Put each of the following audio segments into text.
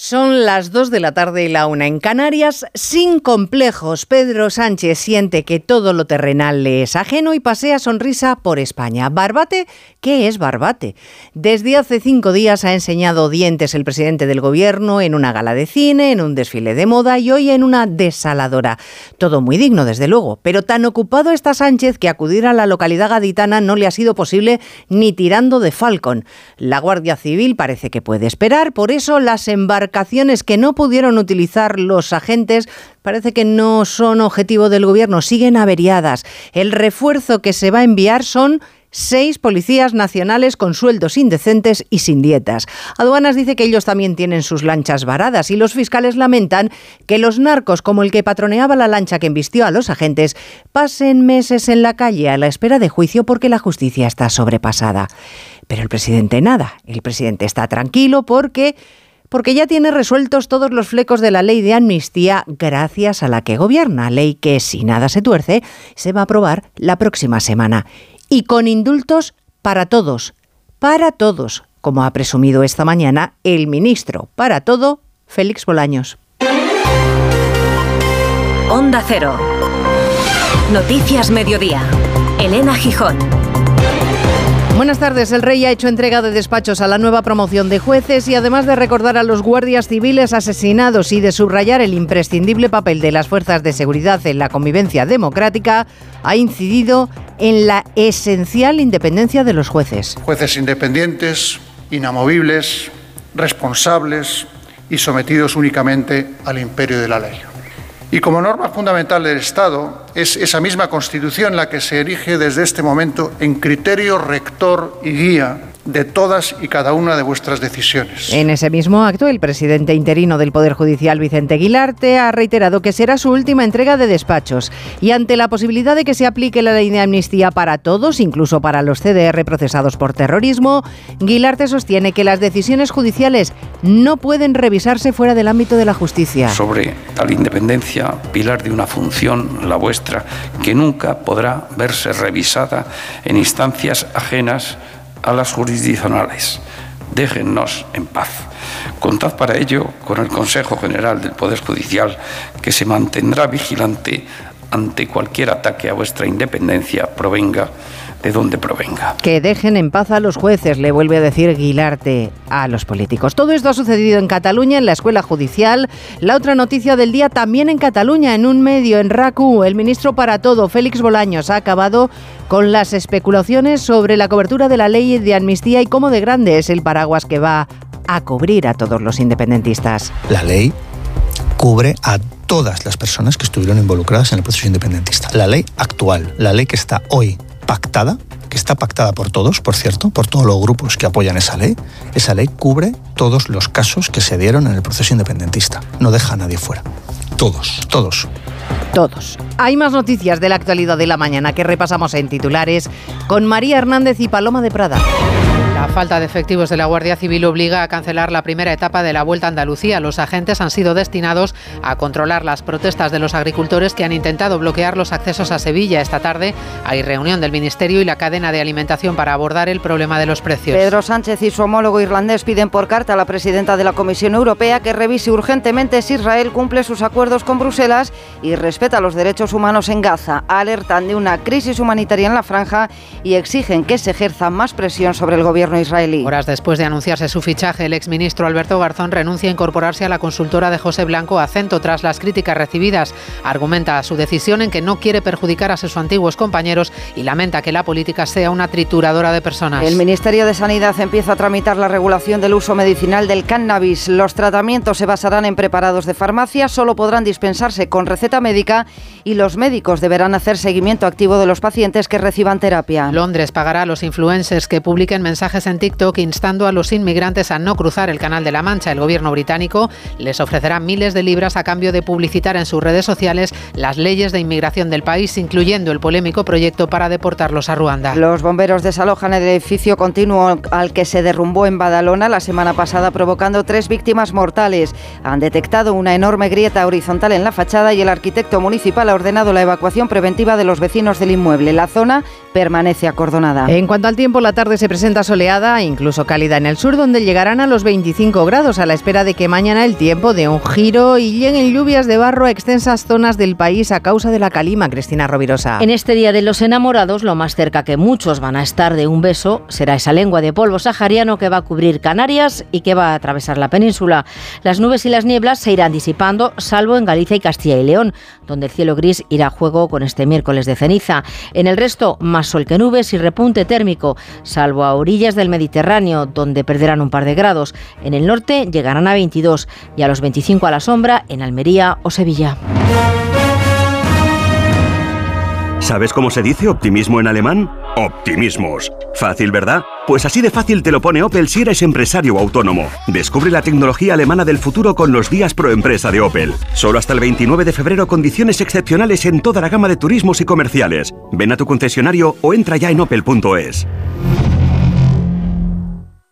Son las 2 de la tarde y la una en Canarias. Sin complejos, Pedro Sánchez siente que todo lo terrenal le es ajeno y pasea sonrisa por España. ¿Barbate? ¿Qué es Barbate? Desde hace cinco días ha enseñado dientes el presidente del gobierno en una gala de cine, en un desfile de moda y hoy en una desaladora. Todo muy digno, desde luego, pero tan ocupado está Sánchez que acudir a la localidad gaditana no le ha sido posible ni tirando de Falcon. La Guardia Civil parece que puede esperar, por eso las embarcaciones que no pudieron utilizar los agentes parece que no son objetivo del gobierno, siguen averiadas. El refuerzo que se va a enviar son seis policías nacionales con sueldos indecentes y sin dietas. Aduanas dice que ellos también tienen sus lanchas varadas y los fiscales lamentan que los narcos, como el que patroneaba la lancha que embistió a los agentes, pasen meses en la calle a la espera de juicio porque la justicia está sobrepasada. Pero el presidente nada, el presidente está tranquilo porque porque ya tiene resueltos todos los flecos de la ley de amnistía gracias a la que gobierna, ley que si nada se tuerce se va a aprobar la próxima semana. Y con indultos para todos, para todos, como ha presumido esta mañana el ministro para todo, Félix Bolaños. Onda Cero. Noticias Mediodía. Elena Gijón. Buenas tardes. El rey ha hecho entrega de despachos a la nueva promoción de jueces y además de recordar a los guardias civiles asesinados y de subrayar el imprescindible papel de las fuerzas de seguridad en la convivencia democrática, ha incidido en la esencial independencia de los jueces. Jueces independientes, inamovibles, responsables y sometidos únicamente al imperio de la ley. Y como norma fundamental del Estado, es esa misma Constitución la que se erige desde este momento en criterio rector y guía de todas y cada una de vuestras decisiones. En ese mismo acto, el presidente interino del Poder Judicial, Vicente Aguilarte, ha reiterado que será su última entrega de despachos y ante la posibilidad de que se aplique la ley de amnistía para todos, incluso para los CDR procesados por terrorismo, Aguilarte sostiene que las decisiones judiciales no pueden revisarse fuera del ámbito de la justicia. Sobre tal independencia, pilar de una función, la vuestra, que nunca podrá verse revisada en instancias ajenas a las jurisdiccionales. Déjennos en paz. Contad para ello con el Consejo General del Poder Judicial, que se mantendrá vigilante ante cualquier ataque a vuestra independencia provenga de donde provenga. Que dejen en paz a los jueces, le vuelve a decir Guilarte a los políticos. Todo esto ha sucedido en Cataluña, en la escuela judicial. La otra noticia del día también en Cataluña, en un medio, en RACU. El ministro para todo, Félix Bolaños, ha acabado con las especulaciones sobre la cobertura de la ley de amnistía y cómo de grande es el paraguas que va a cubrir a todos los independentistas. La ley cubre a todas las personas que estuvieron involucradas en el proceso independentista. La ley actual, la ley que está hoy pactada, que está pactada por todos, por cierto, por todos los grupos que apoyan esa ley, esa ley cubre todos los casos que se dieron en el proceso independentista. No deja a nadie fuera. Todos, todos. Todos. Hay más noticias de la actualidad de la mañana que repasamos en titulares con María Hernández y Paloma de Prada. La falta de efectivos de la Guardia Civil obliga a cancelar la primera etapa de la Vuelta a Andalucía. Los agentes han sido destinados a controlar las protestas de los agricultores que han intentado bloquear los accesos a Sevilla. Esta tarde hay reunión del Ministerio y la cadena de alimentación para abordar el problema de los precios. Pedro Sánchez y su homólogo irlandés piden por carta a la presidenta de la Comisión Europea que revise urgentemente si Israel cumple sus acuerdos con Bruselas y respeta los derechos humanos en Gaza. Alertan de una crisis humanitaria en la franja y exigen que se ejerza más presión sobre el gobierno israelí. Horas después de anunciarse su fichaje, el exministro Alberto Garzón renuncia a incorporarse a la consultora de José Blanco Acento tras las críticas recibidas. Argumenta su decisión en que no quiere perjudicar a sus antiguos compañeros y lamenta que la política sea una trituradora de personas. El Ministerio de Sanidad empieza a tramitar la regulación del uso medicinal del cannabis. Los tratamientos se basarán en preparados de farmacia, solo podrán dispensarse con receta médica y los médicos deberán hacer seguimiento activo de los pacientes que reciban terapia. Londres pagará a los influencers que publiquen mensajes en TikTok instando a los inmigrantes a no cruzar el Canal de la Mancha. El gobierno británico les ofrecerá miles de libras a cambio de publicitar en sus redes sociales las leyes de inmigración del país, incluyendo el polémico proyecto para deportarlos a Ruanda. Los bomberos desalojan el edificio continuo al que se derrumbó en Badalona la semana pasada, provocando tres víctimas mortales. Han detectado una enorme grieta horizontal en la fachada y el arquitecto municipal ha ordenado la evacuación preventiva de los vecinos del inmueble. La zona permanece acordonada. En cuanto al tiempo, la tarde se presenta soleada incluso cálida en el sur, donde llegarán a los 25 grados a la espera de que mañana el tiempo dé un giro y lleguen lluvias de barro a extensas zonas del país a causa de la calima. Cristina Rovirosa. En este Día de los Enamorados, lo más cerca que muchos van a estar de un beso será esa lengua de polvo sahariano que va a cubrir Canarias y que va a atravesar la península. Las nubes y las nieblas se irán disipando, salvo en Galicia y Castilla y León, donde el cielo gris irá a juego con este miércoles de ceniza. En el resto, más sol que nubes y repunte térmico, salvo a orillas del Mediterráneo, donde perderán un par de grados. En el norte llegarán a 22 y a los 25 a la sombra en Almería o Sevilla. ¿Sabes cómo se dice optimismo en alemán? Optimismos. Fácil, ¿verdad? Pues así de fácil te lo pone Opel si eres empresario autónomo. Descubre la tecnología alemana del futuro con los días pro empresa de Opel. Solo hasta el 29 de febrero condiciones excepcionales en toda la gama de turismos y comerciales. Ven a tu concesionario o entra ya en opel.es.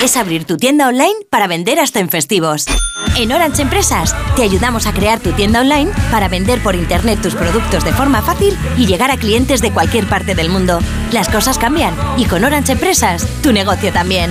es abrir tu tienda online para vender hasta en festivos. En Orange Empresas te ayudamos a crear tu tienda online para vender por internet tus productos de forma fácil y llegar a clientes de cualquier parte del mundo. Las cosas cambian y con Orange Empresas tu negocio también.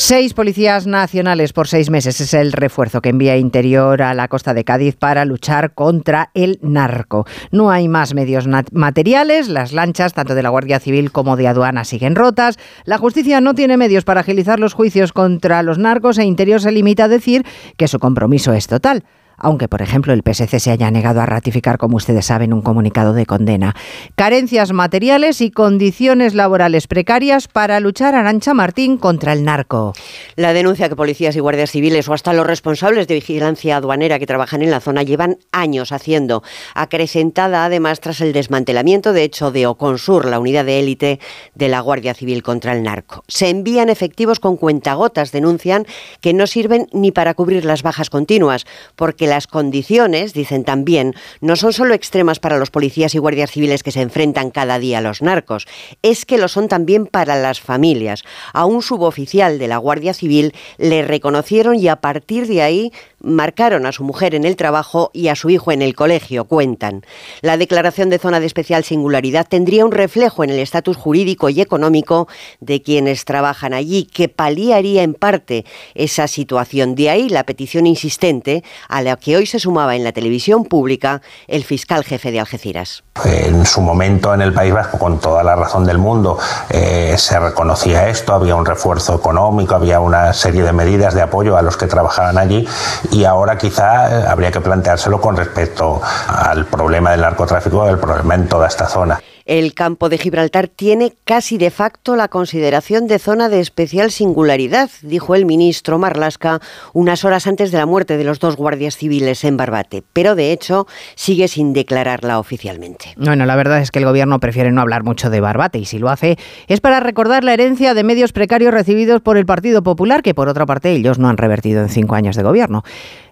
Seis policías nacionales por seis meses es el refuerzo que envía Interior a la costa de Cádiz para luchar contra el narco. No hay más medios materiales, las lanchas, tanto de la Guardia Civil como de aduana, siguen rotas. La justicia no tiene medios para agilizar los juicios contra los narcos e Interior se limita a decir que su compromiso es total aunque por ejemplo el PSC se haya negado a ratificar, como ustedes saben, un comunicado de condena. Carencias materiales y condiciones laborales precarias para luchar Arancha Martín contra el narco. La denuncia que policías y guardias civiles o hasta los responsables de vigilancia aduanera que trabajan en la zona llevan años haciendo, acrecentada además tras el desmantelamiento de hecho de Oconsur, la unidad de élite de la Guardia Civil contra el narco. Se envían efectivos con cuentagotas, denuncian que no sirven ni para cubrir las bajas continuas, porque las condiciones, dicen también, no son solo extremas para los policías y guardias civiles que se enfrentan cada día a los narcos, es que lo son también para las familias. A un suboficial de la Guardia Civil le reconocieron y a partir de ahí marcaron a su mujer en el trabajo y a su hijo en el colegio, cuentan. La declaración de zona de especial singularidad tendría un reflejo en el estatus jurídico y económico de quienes trabajan allí, que paliaría en parte esa situación. De ahí la petición insistente a la que hoy se sumaba en la televisión pública el fiscal jefe de Algeciras. En su momento en el País Vasco, con toda la razón del mundo, eh, se reconocía esto, había un refuerzo económico, había una serie de medidas de apoyo a los que trabajaban allí y ahora quizá eh, habría que planteárselo con respecto al problema del narcotráfico, el problema en toda esta zona. El campo de Gibraltar tiene casi de facto la consideración de zona de especial singularidad, dijo el ministro Marlasca unas horas antes de la muerte de los dos guardias civiles en Barbate, pero de hecho sigue sin declararla oficialmente. Bueno, la verdad es que el gobierno prefiere no hablar mucho de Barbate y si lo hace es para recordar la herencia de medios precarios recibidos por el Partido Popular, que por otra parte ellos no han revertido en cinco años de gobierno.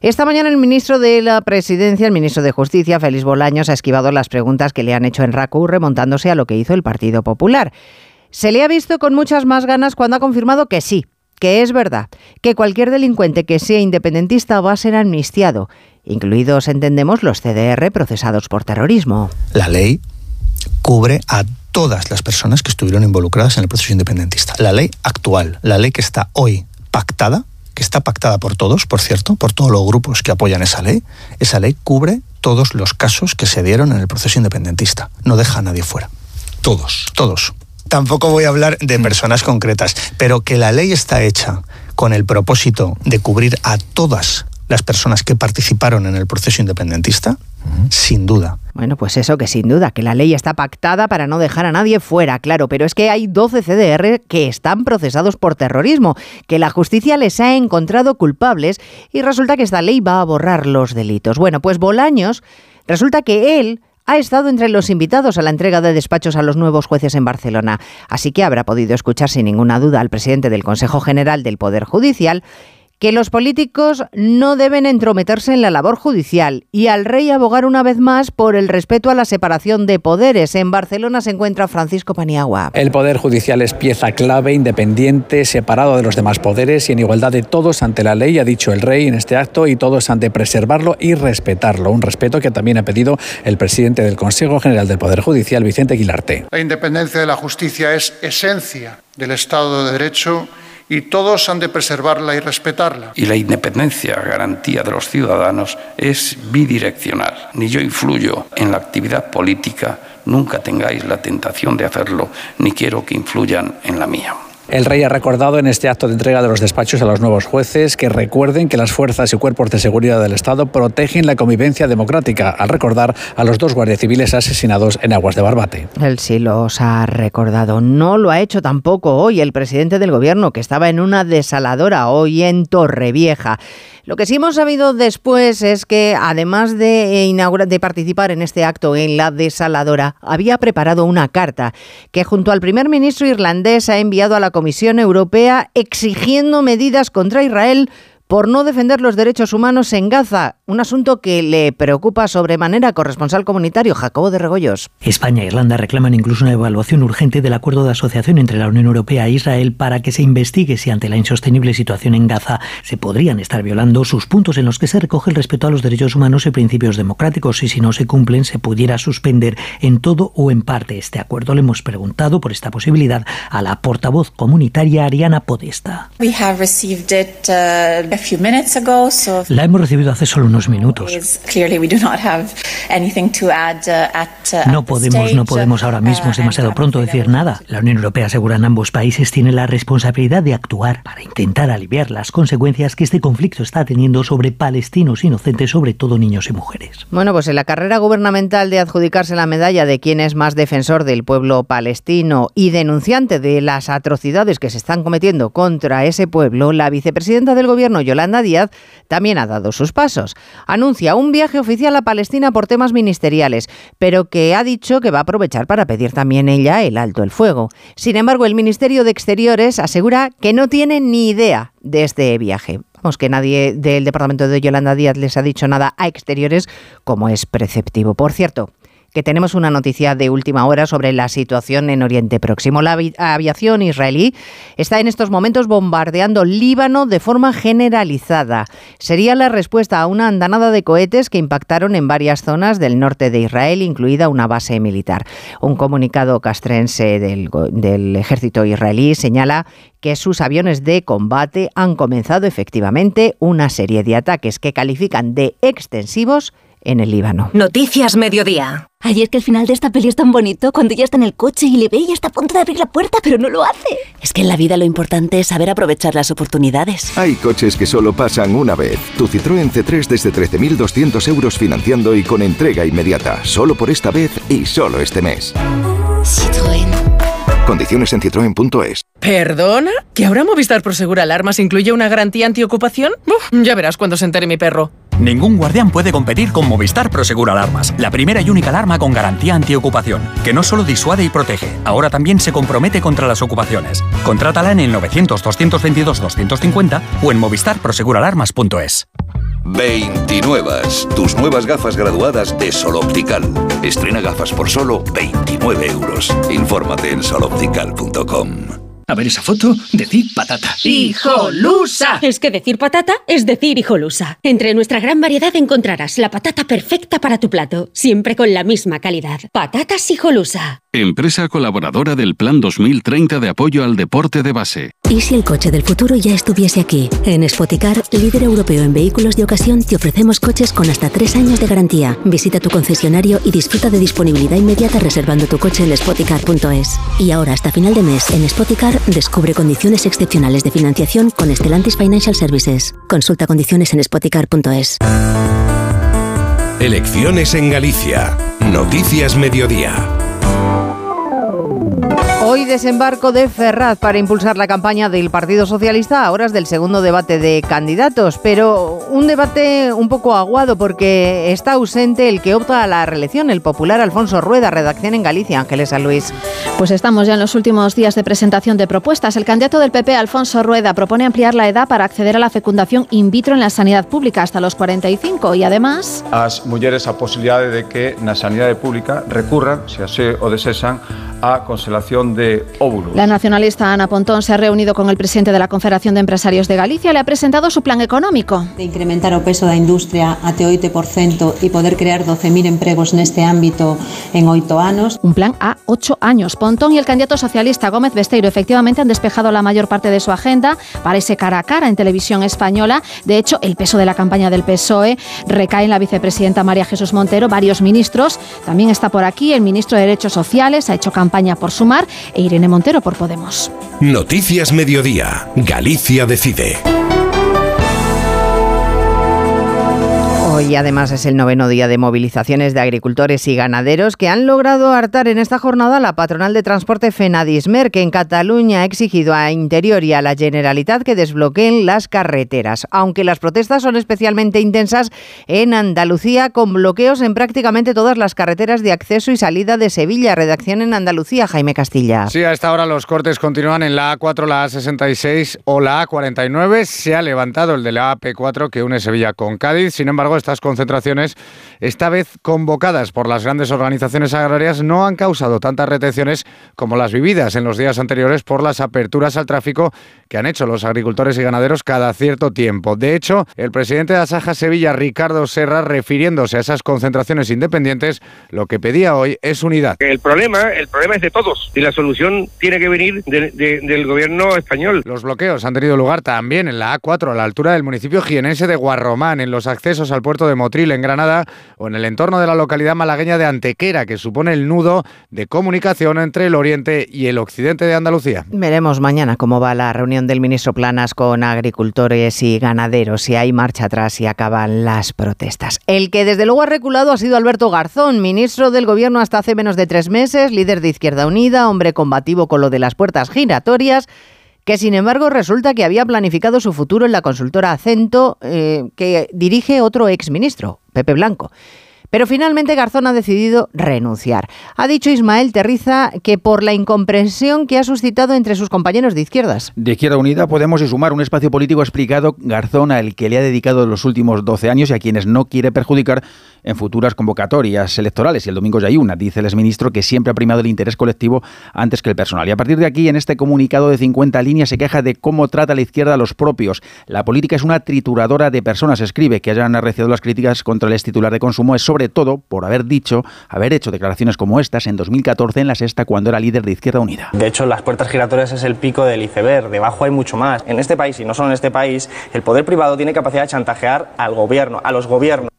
Esta mañana el ministro de la Presidencia, el ministro de Justicia, Félix Bolaños, ha esquivado las preguntas que le han hecho en RACU a lo que hizo el Partido Popular. Se le ha visto con muchas más ganas cuando ha confirmado que sí, que es verdad que cualquier delincuente que sea independentista va a ser amnistiado, incluidos, entendemos, los CDR procesados por terrorismo. La ley cubre a todas las personas que estuvieron involucradas en el proceso independentista. La ley actual, la ley que está hoy pactada, que está pactada por todos, por cierto, por todos los grupos que apoyan esa ley, esa ley cubre todos los casos que se dieron en el proceso independentista. No deja a nadie fuera. Todos. Todos. Tampoco voy a hablar de personas concretas, pero que la ley está hecha con el propósito de cubrir a todas las personas que participaron en el proceso independentista, sin duda. Bueno, pues eso que sin duda, que la ley está pactada para no dejar a nadie fuera, claro, pero es que hay 12 CDR que están procesados por terrorismo, que la justicia les ha encontrado culpables y resulta que esta ley va a borrar los delitos. Bueno, pues Bolaños, resulta que él ha estado entre los invitados a la entrega de despachos a los nuevos jueces en Barcelona, así que habrá podido escuchar sin ninguna duda al presidente del Consejo General del Poder Judicial que los políticos no deben entrometerse en la labor judicial y al rey abogar una vez más por el respeto a la separación de poderes. En Barcelona se encuentra Francisco Paniagua. El poder judicial es pieza clave, independiente, separado de los demás poderes y en igualdad de todos ante la ley, ha dicho el rey en este acto, y todos han de preservarlo y respetarlo. Un respeto que también ha pedido el presidente del Consejo General del Poder Judicial, Vicente Guilarte. La independencia de la justicia es esencia del Estado de Derecho y todos han de preservarla y respetarla. Y la independencia, garantía de los ciudadanos, es bidireccional. Ni yo influyo en la actividad política, nunca tengáis la tentación de hacerlo, ni quiero que influyan en la mía. El rey ha recordado en este acto de entrega de los despachos a los nuevos jueces que recuerden que las fuerzas y cuerpos de seguridad del Estado protegen la convivencia democrática, al recordar a los dos guardias civiles asesinados en aguas de Barbate. Él sí los ha recordado. No lo ha hecho tampoco hoy el presidente del gobierno, que estaba en una desaladora hoy en Torrevieja. Lo que sí hemos sabido después es que, además de, de participar en este acto en la desaladora, había preparado una carta que junto al primer ministro irlandés ha enviado a la Comisión Europea exigiendo medidas contra Israel por no defender los derechos humanos en Gaza, un asunto que le preocupa sobremanera corresponsal comunitario Jacobo de Regoyos. España e Irlanda reclaman incluso una evaluación urgente del acuerdo de asociación entre la Unión Europea e Israel para que se investigue si ante la insostenible situación en Gaza se podrían estar violando sus puntos en los que se recoge el respeto a los derechos humanos y principios democráticos y si no se cumplen se pudiera suspender en todo o en parte este acuerdo. Le hemos preguntado por esta posibilidad a la portavoz comunitaria Ariana Podesta. We have received it, uh, a few minutes ago, so La hemos recibido hace solo unos minutos. uh, uh, No podemos, no stage. podemos ahora mismo, es demasiado pronto decir nada. La Unión Europea asegura en ambos países tiene la responsabilidad de actuar para intentar aliviar las consecuencias que este conflicto está teniendo sobre palestinos inocentes, sobre todo niños y mujeres. Bueno, pues en la carrera gubernamental de adjudicarse la medalla de quién es más defensor del pueblo palestino y denunciante de las atrocidades que se están cometiendo contra ese pueblo, la vicepresidenta del gobierno, Yolanda Díaz, también ha dado sus pasos. Anuncia un viaje oficial a Palestina por temas ministeriales, pero que ha dicho que va a aprovechar para pedir también ella el alto el fuego. Sin embargo, el Ministerio de Exteriores asegura que no tiene ni idea de este viaje. Vamos, que nadie del departamento de Yolanda Díaz les ha dicho nada a exteriores, como es preceptivo. Por cierto, que tenemos una noticia de última hora sobre la situación en Oriente Próximo. La avi- aviación israelí está en estos momentos bombardeando Líbano de forma generalizada. Sería la respuesta a una andanada de cohetes que impactaron en varias zonas del norte de Israel, incluida una base militar. Un comunicado castrense del, del ejército israelí señala que sus aviones de combate han comenzado efectivamente una serie de ataques que califican de extensivos en el Líbano. Noticias Mediodía. Ay, es que el final de esta peli es tan bonito cuando ya está en el coche y le ve y está a punto de abrir la puerta, pero no lo hace. Es que en la vida lo importante es saber aprovechar las oportunidades. Hay coches que solo pasan una vez. Tu Citroën C3 desde 13.200 euros financiando y con entrega inmediata. Solo por esta vez y solo este mes. Citroën. Condiciones en citroen.es. ¿Perdona? ¿Que ahora Movistar Prosegur Alarmas incluye una garantía antiocupación? Uf, ya verás cuando se entere mi perro. Ningún guardián puede competir con Movistar Prosegur Alarmas, la primera y única alarma con garantía antiocupación, que no solo disuade y protege, ahora también se compromete contra las ocupaciones. Contrátala en el 900-222-250 o en movistarproseguralarmas.es. 29. Tus nuevas gafas graduadas de Sol Optical. Estrena gafas por solo 29 euros. Infórmate en soloptical.com. A ver esa foto, decir patata. ¡Hijolusa! Es que decir patata es decir hijolusa. Entre nuestra gran variedad encontrarás la patata perfecta para tu plato, siempre con la misma calidad. Patatas hijolusa. Empresa colaboradora del Plan 2030 de apoyo al deporte de base. ¿Y si el coche del futuro ya estuviese aquí? En Spoticar, líder europeo en vehículos de ocasión, te ofrecemos coches con hasta tres años de garantía. Visita tu concesionario y disfruta de disponibilidad inmediata reservando tu coche en spoticar.es. Y ahora, hasta final de mes, en Spoticar, descubre condiciones excepcionales de financiación con Estelantis Financial Services. Consulta condiciones en spoticar.es. Elecciones en Galicia. Noticias Mediodía. Hoy desembarco de Ferraz para impulsar la campaña del Partido Socialista a horas del segundo debate de candidatos, pero un debate un poco aguado porque está ausente el que opta a la reelección, el popular Alfonso Rueda, redacción en Galicia, Ángeles San Luis. Pues estamos ya en los últimos días de presentación de propuestas. El candidato del PP, Alfonso Rueda, propone ampliar la edad para acceder a la fecundación in vitro en la sanidad pública hasta los 45 y además... As mulleres a posibilidade de que na sanidade pública recurran, se así o desesan, a conselación de óvulos. La nacionalista Ana Pontón se ha reunido con el presidente de la Confederación de Empresarios de Galicia y le ha presentado su plan económico. De incrementar o peso da industria até 8% e poder crear 12.000 empregos neste ámbito en oito anos. Un plan a ocho años. Pontón y el candidato socialista Gómez Besteiro efectivamente han despejado la mayor parte de su agenda para ese cara a cara en televisión española. De hecho, el peso de la campaña del PSOE recae en la vicepresidenta María Jesús Montero, varios ministros. También está por aquí el ministro de Derechos Sociales, ha hecho campaña por Sumar e Irene Montero por Podemos. Noticias Mediodía. Galicia decide. Hoy además es el noveno día de movilizaciones de agricultores y ganaderos que han logrado hartar en esta jornada la patronal de transporte Fenadismer, que en Cataluña ha exigido a Interior y a la Generalitat que desbloqueen las carreteras. Aunque las protestas son especialmente intensas en Andalucía, con bloqueos en prácticamente todas las carreteras de acceso y salida de Sevilla. Redacción en Andalucía, Jaime Castilla. Sí, a esta hora los cortes continúan en la A4, la A66 o la A49. Se ha levantado el de la AP4 que une Sevilla con Cádiz. Sin embargo, estas concentraciones, esta vez convocadas por las grandes organizaciones agrarias, no han causado tantas retenciones como las vividas en los días anteriores por las aperturas al tráfico que han hecho los agricultores y ganaderos cada cierto tiempo. De hecho, el presidente de Asaja Sevilla, Ricardo Serra, refiriéndose a esas concentraciones independientes, lo que pedía hoy es unidad. El problema, el problema es de todos y la solución tiene que venir de- de- del gobierno español. Los bloqueos han tenido lugar también en la A4, a la altura del municipio jienense de Guarromán, en los accesos al puerto de Motril, en Granada, o en el entorno de la localidad malagueña de Antequera, que supone el nudo de comunicación entre el oriente y el occidente de Andalucía. Veremos mañana cómo va la reunión del ministro Planas con agricultores y ganaderos, si hay marcha atrás y acaban las protestas. El que desde luego ha reculado ha sido Alberto Garzón, ministro del Gobierno hasta hace menos de tres meses, líder de Izquierda Unida, hombre combativo con lo de las puertas giratorias que sin embargo resulta que había planificado su futuro en la consultora Acento, eh, que dirige otro exministro, Pepe Blanco. Pero finalmente Garzón ha decidido renunciar. Ha dicho Ismael Terriza que por la incomprensión que ha suscitado entre sus compañeros de izquierdas. De Izquierda Unida podemos sumar un espacio político explicado Garzón al que le ha dedicado los últimos 12 años y a quienes no quiere perjudicar en futuras convocatorias electorales. Y el domingo ya hay una, dice el exministro, que siempre ha primado el interés colectivo antes que el personal. Y a partir de aquí, en este comunicado de 50 líneas, se queja de cómo trata la izquierda a los propios. La política es una trituradora de personas, escribe, que hayan arreciado las críticas contra el ex titular de consumo es sobre todo por haber dicho, haber hecho declaraciones como estas en 2014 en la sexta cuando era líder de Izquierda Unida. De hecho, las puertas giratorias es el pico del iceberg, debajo hay mucho más. En este país, y no solo en este país, el poder privado tiene capacidad de chantajear al gobierno, a los gobiernos.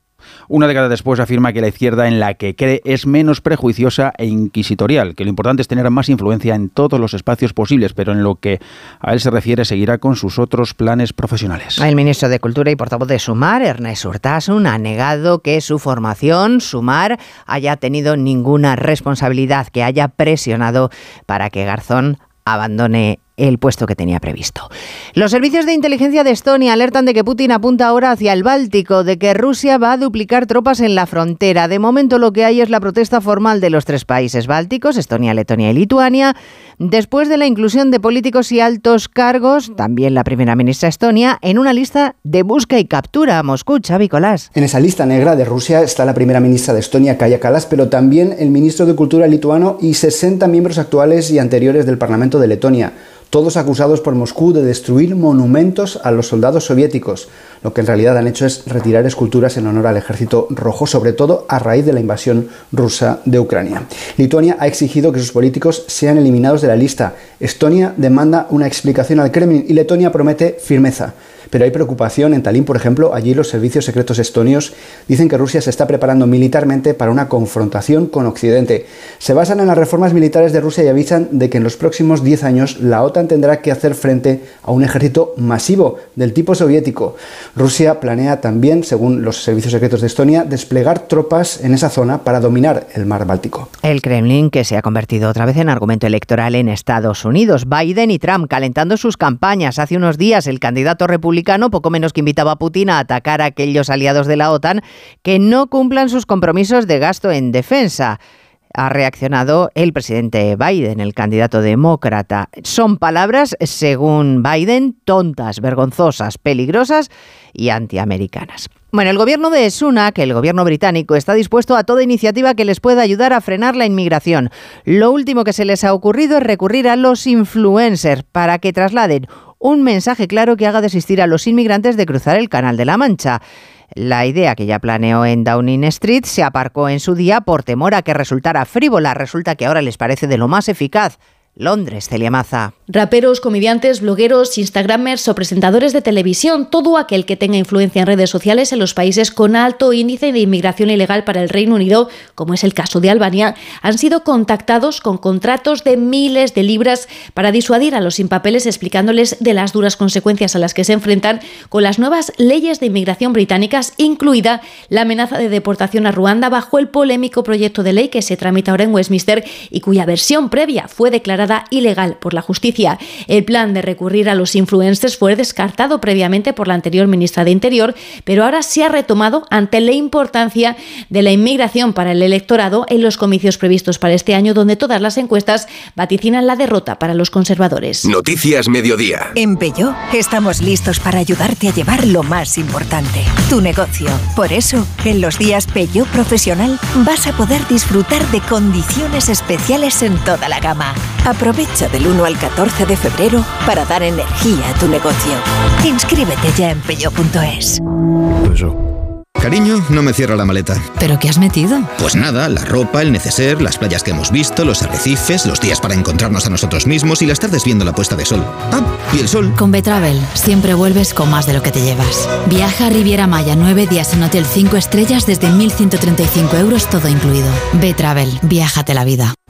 Una década después afirma que la izquierda en la que cree es menos prejuiciosa e inquisitorial, que lo importante es tener más influencia en todos los espacios posibles, pero en lo que a él se refiere seguirá con sus otros planes profesionales. El ministro de Cultura y portavoz de Sumar, Ernest Urtasun, ha negado que su formación, Sumar, haya tenido ninguna responsabilidad, que haya presionado para que Garzón abandone el puesto que tenía previsto. Los servicios de inteligencia de Estonia alertan de que Putin apunta ahora hacia el Báltico, de que Rusia va a duplicar tropas en la frontera. De momento lo que hay es la protesta formal de los tres países bálticos, Estonia, Letonia y Lituania, después de la inclusión de políticos y altos cargos, también la primera ministra Estonia, en una lista de busca y captura a Moscú, Xavi. En esa lista negra de Rusia está la primera ministra de Estonia, Kaya Kalas, pero también el ministro de Cultura lituano y 60 miembros actuales y anteriores del Parlamento de Letonia. Todos acusados por Moscú de destruir monumentos a los soldados soviéticos. Lo que en realidad han hecho es retirar esculturas en honor al ejército rojo, sobre todo a raíz de la invasión rusa de Ucrania. Lituania ha exigido que sus políticos sean eliminados de la lista. Estonia demanda una explicación al Kremlin y Letonia promete firmeza. Pero hay preocupación en Tallinn, por ejemplo, allí los servicios secretos estonios dicen que Rusia se está preparando militarmente para una confrontación con Occidente. Se basan en las reformas militares de Rusia y avisan de que en los próximos 10 años la OTAN tendrá que hacer frente a un ejército masivo del tipo soviético. Rusia planea también, según los servicios secretos de Estonia, desplegar tropas en esa zona para dominar el mar Báltico. El Kremlin, que se ha convertido otra vez en argumento electoral en Estados Unidos. Biden y Trump calentando sus campañas. Hace unos días el candidato republicano poco menos que invitaba a Putin a atacar a aquellos aliados de la OTAN que no cumplan sus compromisos de gasto en defensa ha reaccionado el presidente Biden, el candidato demócrata. Son palabras, según Biden, tontas, vergonzosas, peligrosas y antiamericanas. Bueno, el gobierno de Sunak, el gobierno británico, está dispuesto a toda iniciativa que les pueda ayudar a frenar la inmigración. Lo último que se les ha ocurrido es recurrir a los influencers para que trasladen un mensaje claro que haga desistir a los inmigrantes de cruzar el Canal de la Mancha. La idea que ya planeó en Downing Street se aparcó en su día por temor a que resultara frívola. Resulta que ahora les parece de lo más eficaz. Londres, Celia Maza. Raperos, comediantes, blogueros, instagramers o presentadores de televisión, todo aquel que tenga influencia en redes sociales en los países con alto índice de inmigración ilegal para el Reino Unido, como es el caso de Albania, han sido contactados con contratos de miles de libras para disuadir a los sin papeles explicándoles de las duras consecuencias a las que se enfrentan con las nuevas leyes de inmigración británicas, incluida la amenaza de deportación a Ruanda bajo el polémico proyecto de ley que se tramita ahora en Westminster y cuya versión previa fue declarada ilegal por la justicia. El plan de recurrir a los influencers fue descartado previamente por la anterior ministra de Interior, pero ahora se ha retomado ante la importancia de la inmigración para el electorado en los comicios previstos para este año, donde todas las encuestas vaticinan la derrota para los conservadores. Noticias Mediodía. En Peyo estamos listos para ayudarte a llevar lo más importante, tu negocio. Por eso, en los días Peyo Profesional vas a poder disfrutar de condiciones especiales en toda la gama. Aprovecha del 1 al 14 de febrero para dar energía a tu negocio. Inscríbete ya en peyo.es. Cariño, no me cierra la maleta. ¿Pero qué has metido? Pues nada, la ropa, el neceser, las playas que hemos visto, los arrecifes, los días para encontrarnos a nosotros mismos y las tardes viendo la puesta de sol. Ah, y el sol. Con Betravel siempre vuelves con más de lo que te llevas. Viaja a Riviera Maya nueve días en Hotel 5 estrellas desde 1.135 euros todo incluido. Betravel, viájate la vida.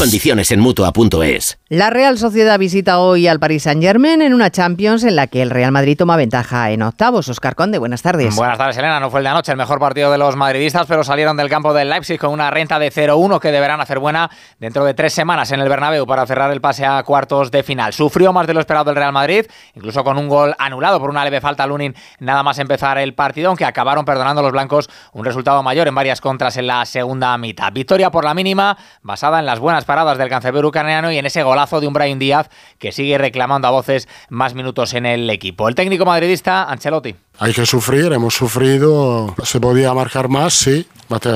Condiciones en mutua.es. La Real Sociedad visita hoy al Paris Saint-Germain en una Champions en la que el Real Madrid toma ventaja en octavos. Oscar Conde, buenas tardes. Buenas tardes, Elena. No fue el de anoche el mejor partido de los madridistas, pero salieron del campo del Leipzig con una renta de 0-1 que deberán hacer buena dentro de tres semanas en el Bernabéu para cerrar el pase a cuartos de final. Sufrió más de lo esperado el Real Madrid, incluso con un gol anulado por una leve falta a Lunin nada más empezar el partido, aunque acabaron perdonando los blancos un resultado mayor en varias contras en la segunda mitad. Victoria por la mínima, basada en las buenas paradas del cancerbero ucraniano y en ese golazo de un Brian Díaz que sigue reclamando a voces más minutos en el equipo. El técnico madridista, Ancelotti. Hay que sufrir, hemos sufrido, se podía marcar más, sí,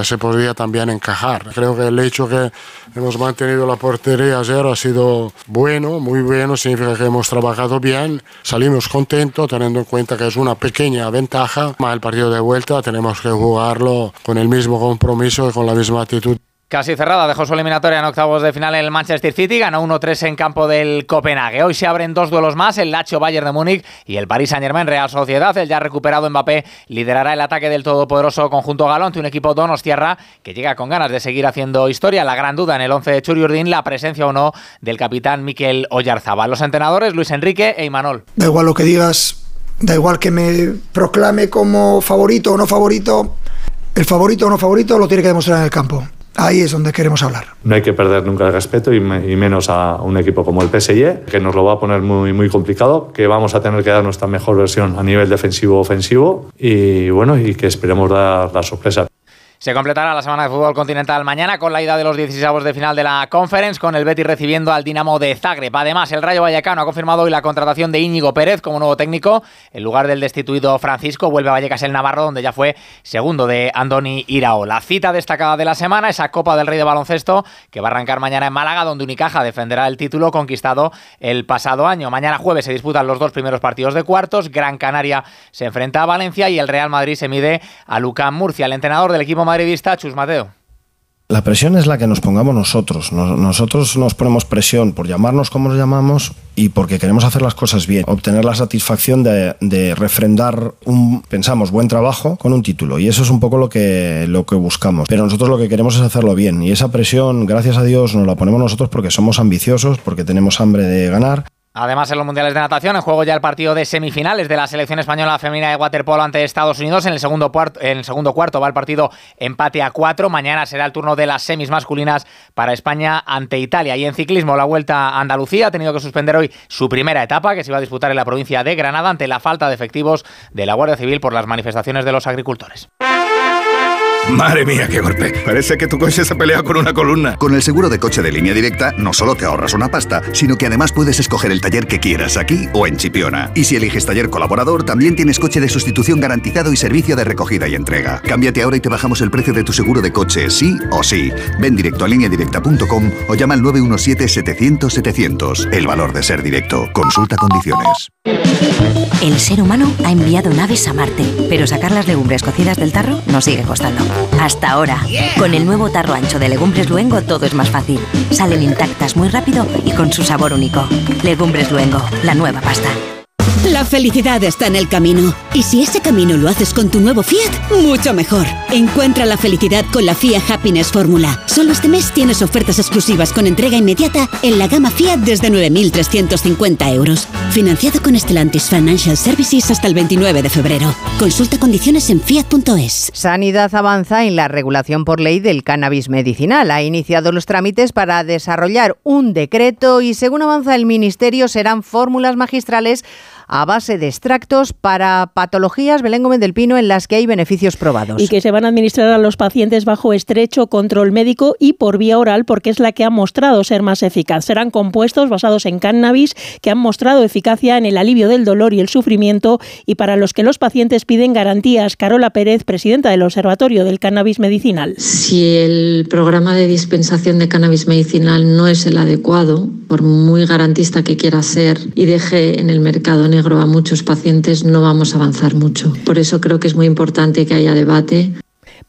se podía también encajar. Creo que el hecho que hemos mantenido la portería a cero ha sido bueno, muy bueno, significa que hemos trabajado bien, salimos contentos teniendo en cuenta que es una pequeña ventaja, el partido de vuelta tenemos que jugarlo con el mismo compromiso y con la misma actitud. Casi cerrada, dejó su eliminatoria en octavos de final en el Manchester City, ganó 1-3 en campo del Copenhague. Hoy se abren dos duelos más, el Lazio Bayern de Múnich y el Paris Saint-Germain Real Sociedad. El ya recuperado Mbappé liderará el ataque del todopoderoso conjunto galón ante un equipo Donostiarra que llega con ganas de seguir haciendo historia. La gran duda en el 11 de Churiurdin, la presencia o no del capitán Miquel Oyarzabal. Los entrenadores Luis Enrique e Imanol. Da igual lo que digas, da igual que me proclame como favorito o no favorito, el favorito o no favorito lo tiene que demostrar en el campo. Ahí es donde queremos hablar. No hay que perder nunca el respeto y, menos a un equipo como el PSG, que nos lo va a poner muy, muy complicado, que vamos a tener que dar nuestra mejor versión a nivel defensivo-ofensivo y bueno, y que esperemos dar la sorpresa. Se completará la semana de fútbol continental mañana con la ida de los 16 de final de la Conference, con el Betis recibiendo al Dinamo de Zagreb. Además, el Rayo Vallecano ha confirmado hoy la contratación de Íñigo Pérez como nuevo técnico. En lugar del destituido Francisco, vuelve a Vallecas el Navarro, donde ya fue segundo de Andoni Irao. La cita destacada de la semana, esa Copa del Rey de Baloncesto, que va a arrancar mañana en Málaga, donde Unicaja defenderá el título conquistado el pasado año. Mañana jueves se disputan los dos primeros partidos de cuartos. Gran Canaria se enfrenta a Valencia y el Real Madrid se mide a Lucán Murcia. El entrenador del equipo madridista, Chus Mateo. La presión es la que nos pongamos nosotros. nosotros nos ponemos presión por llamarnos como nos llamamos y porque queremos hacer las cosas bien. Obtener la satisfacción de, de, refrendar un, pensamos, buen trabajo con un título. Y eso es un poco lo que, lo que buscamos. Pero nosotros lo que queremos es hacerlo bien. Y esa presión, gracias a Dios, nos la ponemos nosotros porque somos ambiciosos, porque tenemos hambre de ganar. Además, en los mundiales de natación, en juego ya el partido de semifinales de la selección española femenina de waterpolo ante Estados Unidos. En el segundo, cuarto, va el partido empate a cuatro. Mañana será el turno de las semis masculinas para España ante Italia. Y en ciclismo, la vuelta a Andalucía ha tenido que suspender hoy su primera etapa, que se iba a disputar en la provincia de Granada ante la falta de efectivos de la Guardia Civil por las manifestaciones de los agricultores. Madre mía, qué golpe. Parece que tu coche se pelea con una columna. Con el seguro de coche de línea directa, no solo te ahorras una pasta, sino que además puedes escoger el taller que quieras aquí o en Chipiona. Y si eliges taller colaborador, también tienes coche de sustitución garantizado y servicio de recogida y entrega. Cámbiate ahora y te bajamos el precio de tu seguro de coche, sí o sí. Ven directo a lineadirecta.com o llama al 917-700-700. El valor de ser directo. Consulta condiciones. El ser humano ha enviado naves a Marte, pero sacar las legumbres cocidas del tarro nos sigue costando. Hasta ahora. Con el nuevo tarro ancho de Legumbres Luengo todo es más fácil. Salen intactas muy rápido y con su sabor único. Legumbres Luengo, la nueva pasta. La felicidad está en el camino. Y si ese camino lo haces con tu nuevo Fiat, mucho mejor. Encuentra la felicidad con la Fiat Happiness Fórmula. Solo este mes tienes ofertas exclusivas con entrega inmediata en la gama Fiat desde 9.350 euros. Financiado con Stellantis Financial Services hasta el 29 de febrero. Consulta condiciones en fiat.es. Sanidad avanza en la regulación por ley del cannabis medicinal. Ha iniciado los trámites para desarrollar un decreto y según avanza el Ministerio serán fórmulas magistrales a base de extractos para patologías Belén Gómez del Pino en las que hay beneficios probados. Y que se van a administrar a los pacientes bajo estrecho control médico y por vía oral porque es la que ha mostrado ser más eficaz. Serán compuestos basados en cannabis que han mostrado eficacia en el alivio del dolor y el sufrimiento y para los que los pacientes piden garantías. Carola Pérez, presidenta del Observatorio del Cannabis Medicinal. Si el programa de dispensación de cannabis medicinal no es el adecuado, por muy garantista que quiera ser y deje en el mercado negro a muchos pacientes, no vamos a avanzar mucho. Por eso creo que es muy importante que haya debate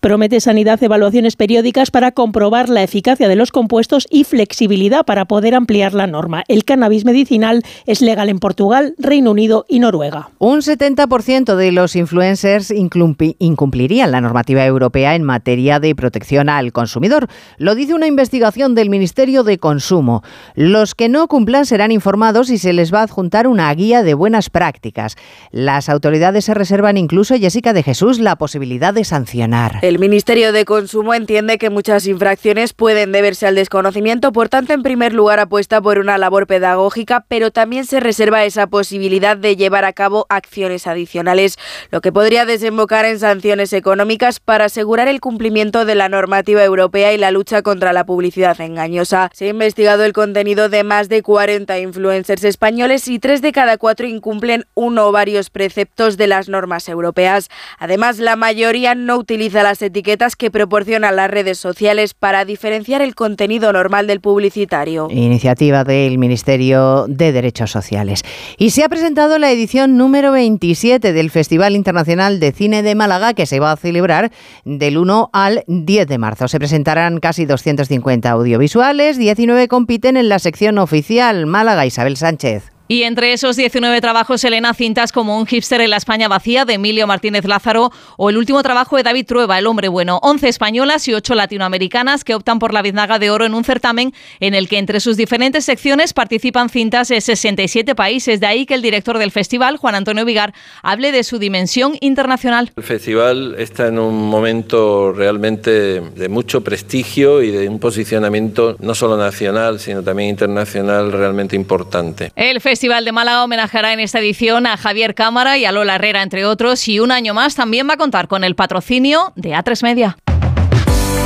Promete Sanidad evaluaciones periódicas para comprobar la eficacia de los compuestos y flexibilidad para poder ampliar la norma. El cannabis medicinal es legal en Portugal, Reino Unido y Noruega. Un 70% de los influencers incumplirían la normativa europea en materia de protección al consumidor. Lo dice una investigación del Ministerio de Consumo. Los que no cumplan serán informados y se les va a adjuntar una guía de buenas prácticas. Las autoridades se reservan incluso, Jessica de Jesús, la posibilidad de sancionar. El Ministerio de Consumo entiende que muchas infracciones pueden deberse al desconocimiento, por tanto, en primer lugar apuesta por una labor pedagógica, pero también se reserva esa posibilidad de llevar a cabo acciones adicionales, lo que podría desembocar en sanciones económicas para asegurar el cumplimiento de la normativa europea y la lucha contra la publicidad engañosa. Se ha investigado el contenido de más de 40 influencers españoles y tres de cada cuatro incumplen uno o varios preceptos de las normas europeas. Además, la mayoría no utiliza las etiquetas que proporcionan las redes sociales para diferenciar el contenido normal del publicitario. Iniciativa del Ministerio de Derechos Sociales. Y se ha presentado la edición número 27 del Festival Internacional de Cine de Málaga que se va a celebrar del 1 al 10 de marzo. Se presentarán casi 250 audiovisuales, 19 compiten en la sección oficial Málaga Isabel Sánchez. Y entre esos 19 trabajos, Elena, cintas como Un hipster en la España vacía de Emilio Martínez Lázaro o el último trabajo de David Trueba, El hombre bueno. 11 españolas y 8 latinoamericanas que optan por la biznaga de oro en un certamen en el que entre sus diferentes secciones participan cintas de 67 países. De ahí que el director del festival, Juan Antonio Vigar, hable de su dimensión internacional. El festival está en un momento realmente de mucho prestigio y de un posicionamiento no solo nacional, sino también internacional realmente importante. El Festival de Málaga homenajeará en esta edición a Javier Cámara y a Lola Herrera, entre otros, y un año más también va a contar con el patrocinio de A3 Media.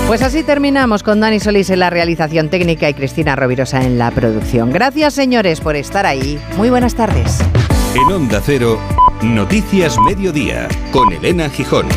Pues así terminamos con Dani Solís en la realización técnica y Cristina Rovirosa en la producción. Gracias, señores, por estar ahí. Muy buenas tardes. En Onda Cero, Noticias Mediodía, con Elena Gijón.